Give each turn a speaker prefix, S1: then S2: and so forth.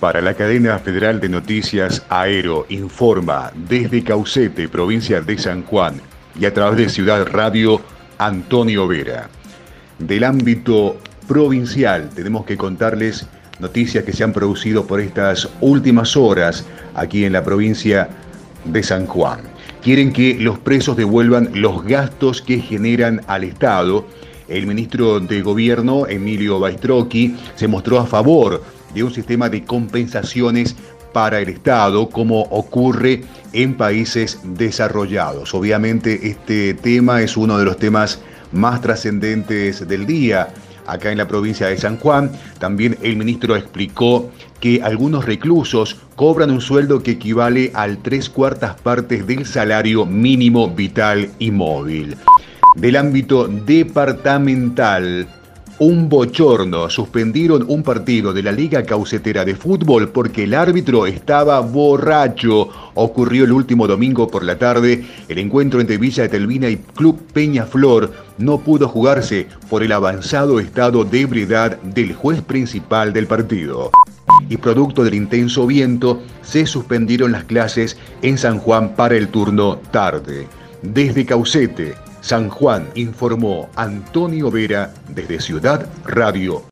S1: Para la cadena federal de noticias Aero informa desde Caucete, provincia de San Juan, y a través de Ciudad Radio, Antonio Vera. Del ámbito provincial tenemos que contarles noticias que se han producido por estas últimas horas aquí en la provincia de San Juan. Quieren que los presos devuelvan los gastos que generan al Estado. El ministro de Gobierno, Emilio Baistrocchi, se mostró a favor de un sistema de compensaciones para el Estado, como ocurre en países desarrollados. Obviamente este tema es uno de los temas más trascendentes del día acá en la provincia de San Juan. También el ministro explicó que algunos reclusos cobran un sueldo que equivale al tres cuartas partes del salario mínimo vital y móvil. Del ámbito departamental, un bochorno. Suspendieron un partido de la Liga Caucetera de Fútbol porque el árbitro estaba borracho. Ocurrió el último domingo por la tarde. El encuentro entre Villa de Telvina y Club Peñaflor no pudo jugarse por el avanzado estado de ebriedad del juez principal del partido. Y producto del intenso viento, se suspendieron las clases en San Juan para el turno tarde. Desde Caucete, San Juan informó Antonio Vera desde Ciudad Radio